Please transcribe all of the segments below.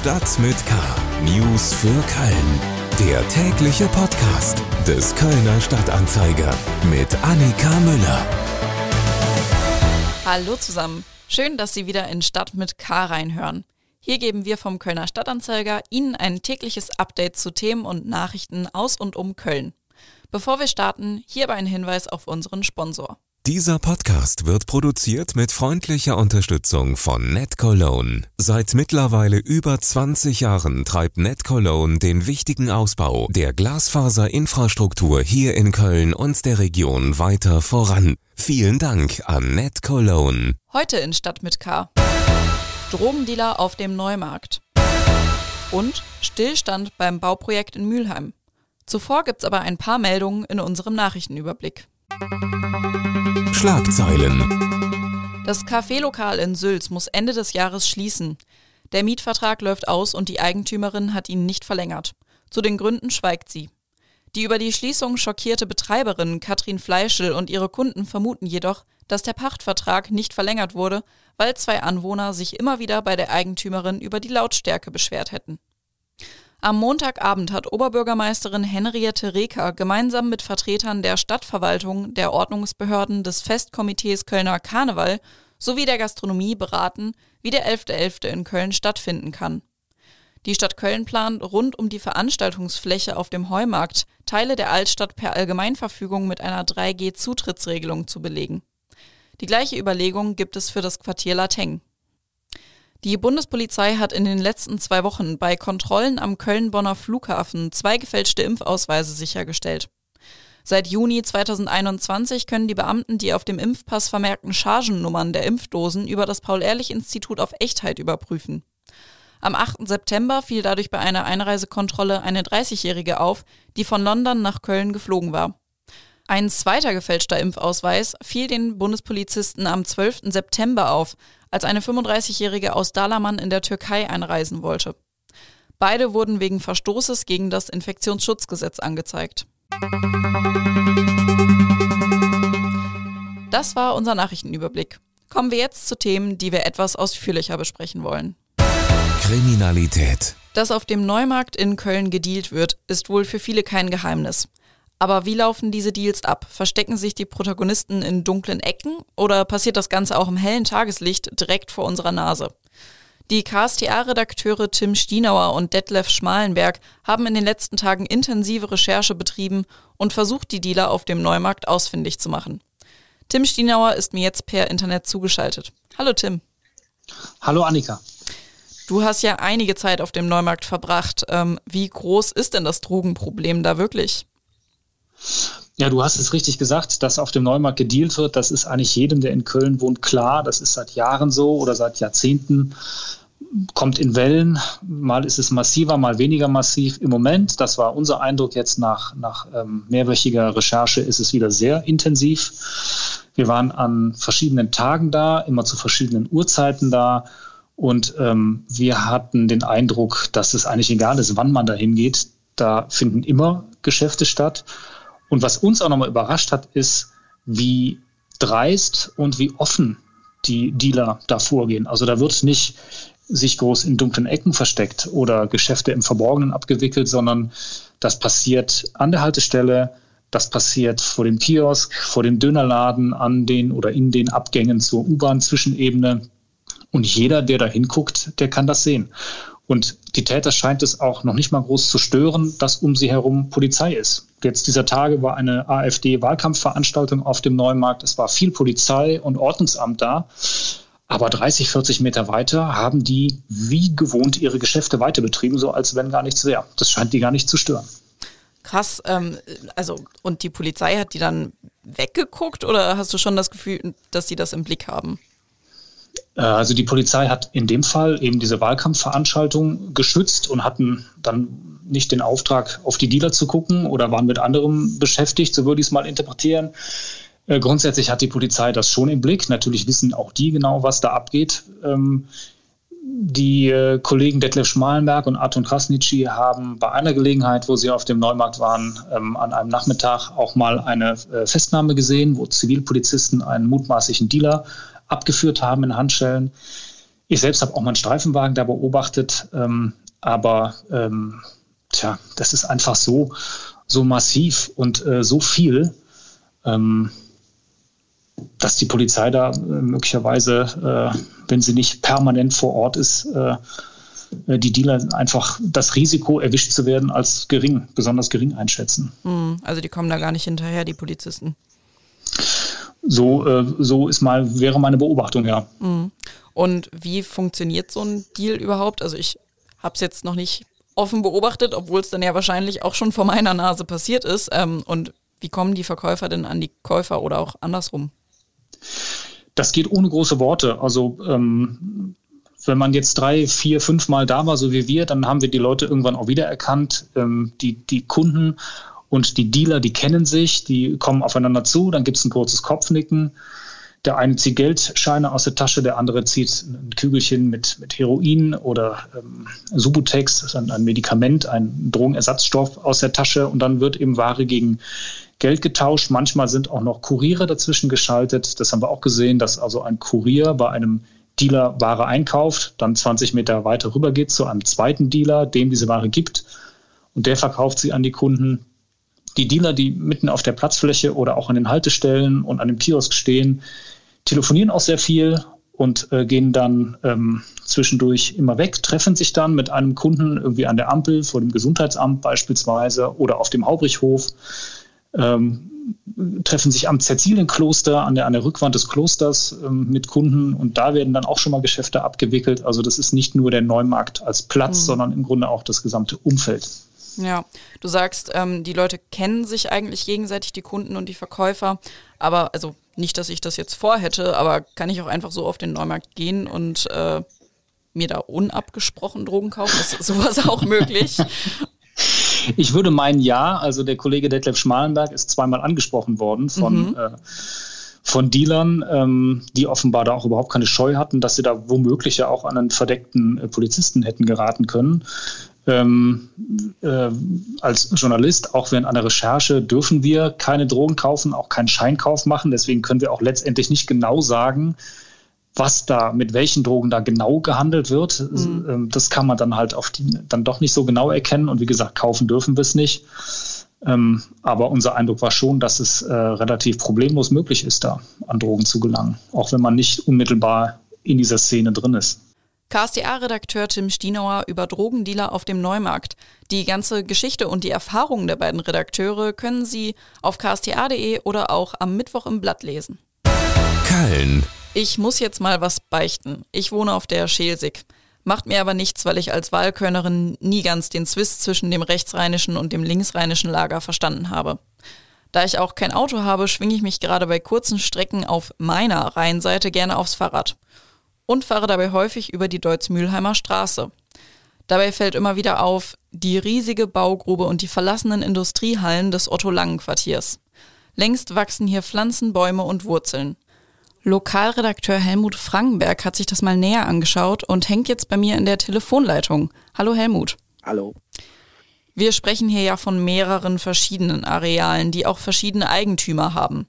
Stadt mit K. News für Köln. Der tägliche Podcast des Kölner Stadtanzeiger mit Annika Müller. Hallo zusammen. Schön, dass Sie wieder in Stadt mit K reinhören. Hier geben wir vom Kölner Stadtanzeiger Ihnen ein tägliches Update zu Themen und Nachrichten aus und um Köln. Bevor wir starten, hierbei ein Hinweis auf unseren Sponsor. Dieser Podcast wird produziert mit freundlicher Unterstützung von NetCologne. Seit mittlerweile über 20 Jahren treibt NetCologne den wichtigen Ausbau der Glasfaserinfrastruktur hier in Köln und der Region weiter voran. Vielen Dank an NetCologne. Heute in Stadt mit K. Drogendealer auf dem Neumarkt. Und Stillstand beim Bauprojekt in Mülheim. Zuvor gibt's aber ein paar Meldungen in unserem Nachrichtenüberblick. Schlagzeilen. Das Kaffeelokal in Sülz muss Ende des Jahres schließen. Der Mietvertrag läuft aus und die Eigentümerin hat ihn nicht verlängert. Zu den Gründen schweigt sie. Die über die Schließung schockierte Betreiberin Katrin Fleischl und ihre Kunden vermuten jedoch, dass der Pachtvertrag nicht verlängert wurde, weil zwei Anwohner sich immer wieder bei der Eigentümerin über die Lautstärke beschwert hätten. Am Montagabend hat Oberbürgermeisterin Henriette Reker gemeinsam mit Vertretern der Stadtverwaltung, der Ordnungsbehörden, des Festkomitees Kölner Karneval sowie der Gastronomie beraten, wie der 11.11. .11. in Köln stattfinden kann. Die Stadt Köln plant, rund um die Veranstaltungsfläche auf dem Heumarkt Teile der Altstadt per Allgemeinverfügung mit einer 3G-Zutrittsregelung zu belegen. Die gleiche Überlegung gibt es für das Quartier Lateng. Die Bundespolizei hat in den letzten zwei Wochen bei Kontrollen am Köln-Bonner Flughafen zwei gefälschte Impfausweise sichergestellt. Seit Juni 2021 können die Beamten die auf dem Impfpass vermerkten Chargennummern der Impfdosen über das Paul-Ehrlich-Institut auf Echtheit überprüfen. Am 8. September fiel dadurch bei einer Einreisekontrolle eine 30-Jährige auf, die von London nach Köln geflogen war. Ein zweiter gefälschter Impfausweis fiel den Bundespolizisten am 12. September auf, als eine 35-Jährige aus Dalaman in der Türkei einreisen wollte. Beide wurden wegen Verstoßes gegen das Infektionsschutzgesetz angezeigt. Das war unser Nachrichtenüberblick. Kommen wir jetzt zu Themen, die wir etwas ausführlicher besprechen wollen. Kriminalität. Dass auf dem Neumarkt in Köln gedealt wird, ist wohl für viele kein Geheimnis. Aber wie laufen diese Deals ab? Verstecken sich die Protagonisten in dunklen Ecken oder passiert das Ganze auch im hellen Tageslicht direkt vor unserer Nase? Die KSTA-Redakteure Tim Stienauer und Detlef Schmalenberg haben in den letzten Tagen intensive Recherche betrieben und versucht, die Dealer auf dem Neumarkt ausfindig zu machen. Tim Stienauer ist mir jetzt per Internet zugeschaltet. Hallo Tim. Hallo Annika. Du hast ja einige Zeit auf dem Neumarkt verbracht. Ähm, wie groß ist denn das Drogenproblem da wirklich? Ja, du hast es richtig gesagt, dass auf dem Neumarkt gedealt wird. Das ist eigentlich jedem, der in Köln wohnt, klar. Das ist seit Jahren so oder seit Jahrzehnten. Kommt in Wellen. Mal ist es massiver, mal weniger massiv. Im Moment, das war unser Eindruck jetzt nach, nach ähm, mehrwöchiger Recherche, ist es wieder sehr intensiv. Wir waren an verschiedenen Tagen da, immer zu verschiedenen Uhrzeiten da. Und ähm, wir hatten den Eindruck, dass es eigentlich egal ist, wann man da hingeht. Da finden immer Geschäfte statt. Und was uns auch nochmal überrascht hat, ist, wie dreist und wie offen die Dealer da vorgehen. Also da wird nicht sich groß in dunklen Ecken versteckt oder Geschäfte im Verborgenen abgewickelt, sondern das passiert an der Haltestelle, das passiert vor dem Kiosk, vor dem Dönerladen, an den oder in den Abgängen zur U-Bahn-Zwischenebene. Und jeder, der da hinguckt, der kann das sehen. Und die Täter scheint es auch noch nicht mal groß zu stören, dass um sie herum Polizei ist. Jetzt dieser Tage war eine AfD-Wahlkampfveranstaltung auf dem Neumarkt. Es war viel Polizei und Ordnungsamt da. Aber 30, 40 Meter weiter haben die wie gewohnt ihre Geschäfte weiter betrieben, so als wenn gar nichts wäre. Das scheint die gar nicht zu stören. Krass, ähm, also und die Polizei hat die dann weggeguckt oder hast du schon das Gefühl, dass sie das im Blick haben? Äh, also die Polizei hat in dem Fall eben diese Wahlkampfveranstaltung geschützt und hatten dann nicht den Auftrag, auf die Dealer zu gucken oder waren mit anderem beschäftigt, so würde ich es mal interpretieren. Äh, grundsätzlich hat die Polizei das schon im Blick. Natürlich wissen auch die genau, was da abgeht. Ähm, die äh, Kollegen Detlef Schmalenberg und Arton Krasnitschi haben bei einer Gelegenheit, wo sie auf dem Neumarkt waren, ähm, an einem Nachmittag auch mal eine Festnahme gesehen, wo Zivilpolizisten einen mutmaßlichen Dealer abgeführt haben in Handschellen. Ich selbst habe auch mal einen Streifenwagen da beobachtet, ähm, aber ähm, tja, das ist einfach so, so massiv und äh, so viel, ähm, dass die Polizei da äh, möglicherweise, äh, wenn sie nicht permanent vor Ort ist, äh, äh, die Dealer einfach das Risiko, erwischt zu werden, als gering, besonders gering einschätzen. Hm, also die kommen da gar nicht hinterher, die Polizisten. So, äh, so ist mal, wäre meine Beobachtung, ja. Hm. Und wie funktioniert so ein Deal überhaupt? Also ich habe es jetzt noch nicht offen beobachtet, obwohl es dann ja wahrscheinlich auch schon vor meiner Nase passiert ist. Ähm, und wie kommen die Verkäufer denn an die Käufer oder auch andersrum? Das geht ohne große Worte. Also ähm, wenn man jetzt drei, vier, fünf Mal da war, so wie wir, dann haben wir die Leute irgendwann auch wiedererkannt. Ähm, die, die Kunden und die Dealer, die kennen sich, die kommen aufeinander zu, dann gibt es ein kurzes Kopfnicken. Der eine zieht Geldscheine aus der Tasche, der andere zieht ein Kügelchen mit, mit Heroin oder ähm, Subutex, ein, ein Medikament, ein Drogenersatzstoff aus der Tasche und dann wird eben Ware gegen Geld getauscht. Manchmal sind auch noch Kuriere dazwischen geschaltet. Das haben wir auch gesehen, dass also ein Kurier bei einem Dealer Ware einkauft, dann 20 Meter weiter rüber geht zu einem zweiten Dealer, dem diese Ware gibt und der verkauft sie an die Kunden. Die Dealer, die mitten auf der Platzfläche oder auch an den Haltestellen und an dem Kiosk stehen, telefonieren auch sehr viel und äh, gehen dann ähm, zwischendurch immer weg, treffen sich dann mit einem Kunden irgendwie an der Ampel vor dem Gesundheitsamt beispielsweise oder auf dem Haubrichhof, ähm, treffen sich am Zäzilienkloster an der, an der Rückwand des Klosters ähm, mit Kunden und da werden dann auch schon mal Geschäfte abgewickelt. Also das ist nicht nur der Neumarkt als Platz, mhm. sondern im Grunde auch das gesamte Umfeld. Ja, du sagst, ähm, die Leute kennen sich eigentlich gegenseitig, die Kunden und die Verkäufer. Aber, also nicht, dass ich das jetzt vorhätte, aber kann ich auch einfach so auf den Neumarkt gehen und äh, mir da unabgesprochen Drogen kaufen? Ist sowas auch möglich? Ich würde meinen, ja. Also der Kollege Detlef Schmalenberg ist zweimal angesprochen worden von, mhm. äh, von Dealern, ähm, die offenbar da auch überhaupt keine Scheu hatten, dass sie da womöglich ja auch an einen verdeckten äh, Polizisten hätten geraten können. Ähm, äh, als Journalist, auch während einer Recherche, dürfen wir keine Drogen kaufen, auch keinen Scheinkauf machen. Deswegen können wir auch letztendlich nicht genau sagen, was da, mit welchen Drogen da genau gehandelt wird. Mhm. Ähm, das kann man dann halt auf die, dann doch nicht so genau erkennen. Und wie gesagt, kaufen dürfen wir es nicht. Ähm, aber unser Eindruck war schon, dass es äh, relativ problemlos möglich ist, da an Drogen zu gelangen, auch wenn man nicht unmittelbar in dieser Szene drin ist. KSDA-Redakteur Tim Stienauer über Drogendealer auf dem Neumarkt. Die ganze Geschichte und die Erfahrungen der beiden Redakteure können Sie auf ksta.de oder auch am Mittwoch im Blatt lesen. Köln. Ich muss jetzt mal was beichten. Ich wohne auf der Schelsig. Macht mir aber nichts, weil ich als Wahlkölnerin nie ganz den Zwist zwischen dem rechtsrheinischen und dem linksrheinischen Lager verstanden habe. Da ich auch kein Auto habe, schwinge ich mich gerade bei kurzen Strecken auf meiner Rheinseite gerne aufs Fahrrad und fahre dabei häufig über die Deutz-Mülheimer Straße. Dabei fällt immer wieder auf die riesige Baugrube und die verlassenen Industriehallen des Otto-Langen-Quartiers. Längst wachsen hier Pflanzen, Bäume und Wurzeln. Lokalredakteur Helmut Frankenberg hat sich das mal näher angeschaut und hängt jetzt bei mir in der Telefonleitung. Hallo Helmut. Hallo. Wir sprechen hier ja von mehreren verschiedenen Arealen, die auch verschiedene Eigentümer haben.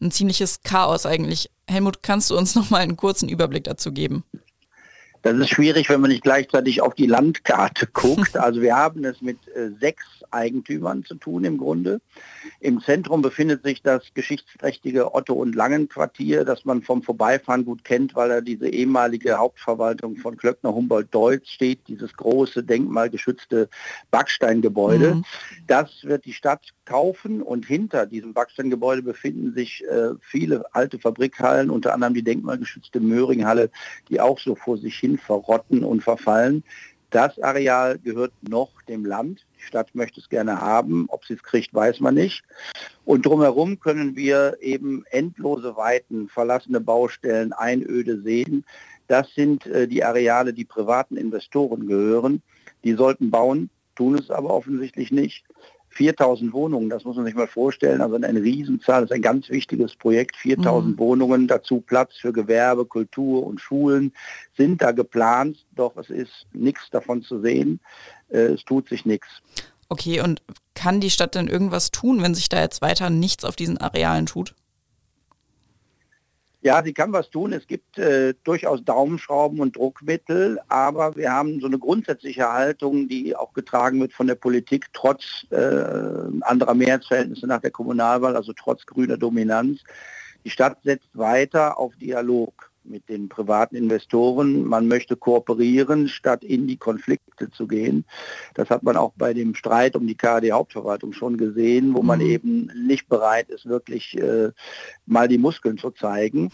Ein ziemliches Chaos eigentlich. Helmut, kannst du uns noch mal einen kurzen Überblick dazu geben? Das ist schwierig, wenn man nicht gleichzeitig auf die Landkarte guckt. Also wir haben es mit äh, sechs Eigentümern zu tun im Grunde. Im Zentrum befindet sich das geschichtsträchtige Otto- und Langen-Quartier, das man vom Vorbeifahren gut kennt, weil da diese ehemalige Hauptverwaltung von Klöckner Humboldt-Deutz steht, dieses große denkmalgeschützte Backsteingebäude. Mhm. Das wird die Stadt kaufen und hinter diesem Backsteingebäude befinden sich äh, viele alte Fabrikhallen, unter anderem die denkmalgeschützte Möhringhalle, die auch so vor sich hin verrotten und verfallen. Das Areal gehört noch dem Land. Die Stadt möchte es gerne haben. Ob sie es kriegt, weiß man nicht. Und drumherum können wir eben endlose Weiten, verlassene Baustellen, Einöde sehen. Das sind äh, die Areale, die privaten Investoren gehören. Die sollten bauen, tun es aber offensichtlich nicht. 4000 Wohnungen, das muss man sich mal vorstellen, also eine Riesenzahl, das ist ein ganz wichtiges Projekt, 4000 mhm. Wohnungen, dazu Platz für Gewerbe, Kultur und Schulen sind da geplant, doch es ist nichts davon zu sehen, äh, es tut sich nichts. Okay, und kann die Stadt denn irgendwas tun, wenn sich da jetzt weiter nichts auf diesen Arealen tut? Ja, sie kann was tun. Es gibt äh, durchaus Daumenschrauben und Druckmittel, aber wir haben so eine grundsätzliche Haltung, die auch getragen wird von der Politik, trotz äh, anderer Mehrheitsverhältnisse nach der Kommunalwahl, also trotz grüner Dominanz. Die Stadt setzt weiter auf Dialog mit den privaten Investoren. Man möchte kooperieren, statt in die Konflikte zu gehen. Das hat man auch bei dem Streit um die KD-Hauptverwaltung schon gesehen, wo man mhm. eben nicht bereit ist, wirklich äh, mal die Muskeln zu zeigen.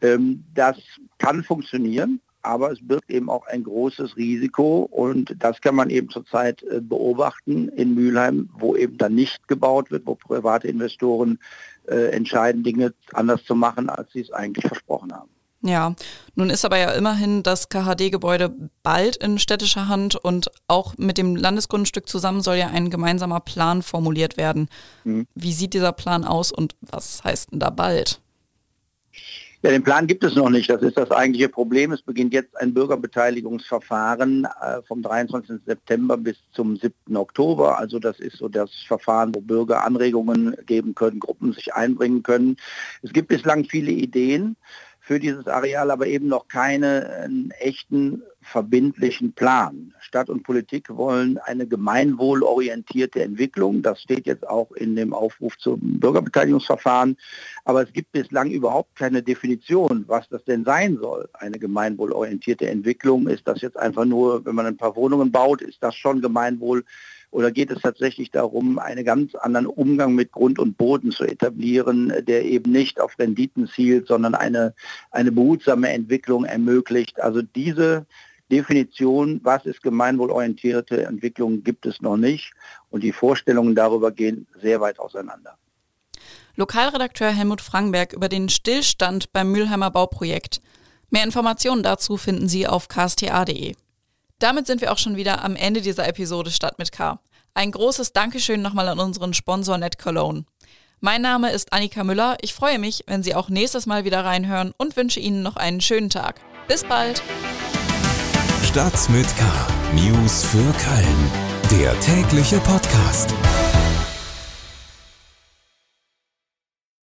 Ähm, das kann funktionieren, aber es birgt eben auch ein großes Risiko und das kann man eben zurzeit äh, beobachten in Mülheim, wo eben dann nicht gebaut wird, wo private Investoren äh, entscheiden, Dinge anders zu machen, als sie es eigentlich versprochen haben. Ja, nun ist aber ja immerhin das KHD-Gebäude bald in städtischer Hand und auch mit dem Landesgrundstück zusammen soll ja ein gemeinsamer Plan formuliert werden. Mhm. Wie sieht dieser Plan aus und was heißt denn da bald? Ja, den Plan gibt es noch nicht. Das ist das eigentliche Problem. Es beginnt jetzt ein Bürgerbeteiligungsverfahren äh, vom 23. September bis zum 7. Oktober. Also das ist so das Verfahren, wo Bürger Anregungen geben können, Gruppen sich einbringen können. Es gibt bislang viele Ideen für dieses Areal aber eben noch keinen äh, echten verbindlichen Plan. Stadt und Politik wollen eine gemeinwohlorientierte Entwicklung. Das steht jetzt auch in dem Aufruf zum Bürgerbeteiligungsverfahren. Aber es gibt bislang überhaupt keine Definition, was das denn sein soll. Eine gemeinwohlorientierte Entwicklung ist das jetzt einfach nur, wenn man ein paar Wohnungen baut, ist das schon Gemeinwohl oder geht es tatsächlich darum, einen ganz anderen Umgang mit Grund und Boden zu etablieren, der eben nicht auf Renditen zielt, sondern eine, eine behutsame Entwicklung ermöglicht? Also diese Definition, was ist gemeinwohlorientierte Entwicklung, gibt es noch nicht. Und die Vorstellungen darüber gehen sehr weit auseinander. Lokalredakteur Helmut Frankenberg über den Stillstand beim Mülheimer Bauprojekt. Mehr Informationen dazu finden Sie auf ksta.de. Damit sind wir auch schon wieder am Ende dieser Episode Stadt mit K. Ein großes Dankeschön nochmal an unseren Sponsor Net Cologne. Mein Name ist Annika Müller. Ich freue mich, wenn Sie auch nächstes Mal wieder reinhören und wünsche Ihnen noch einen schönen Tag. Bis bald. Stadt mit K. News für Köln. Der tägliche Podcast.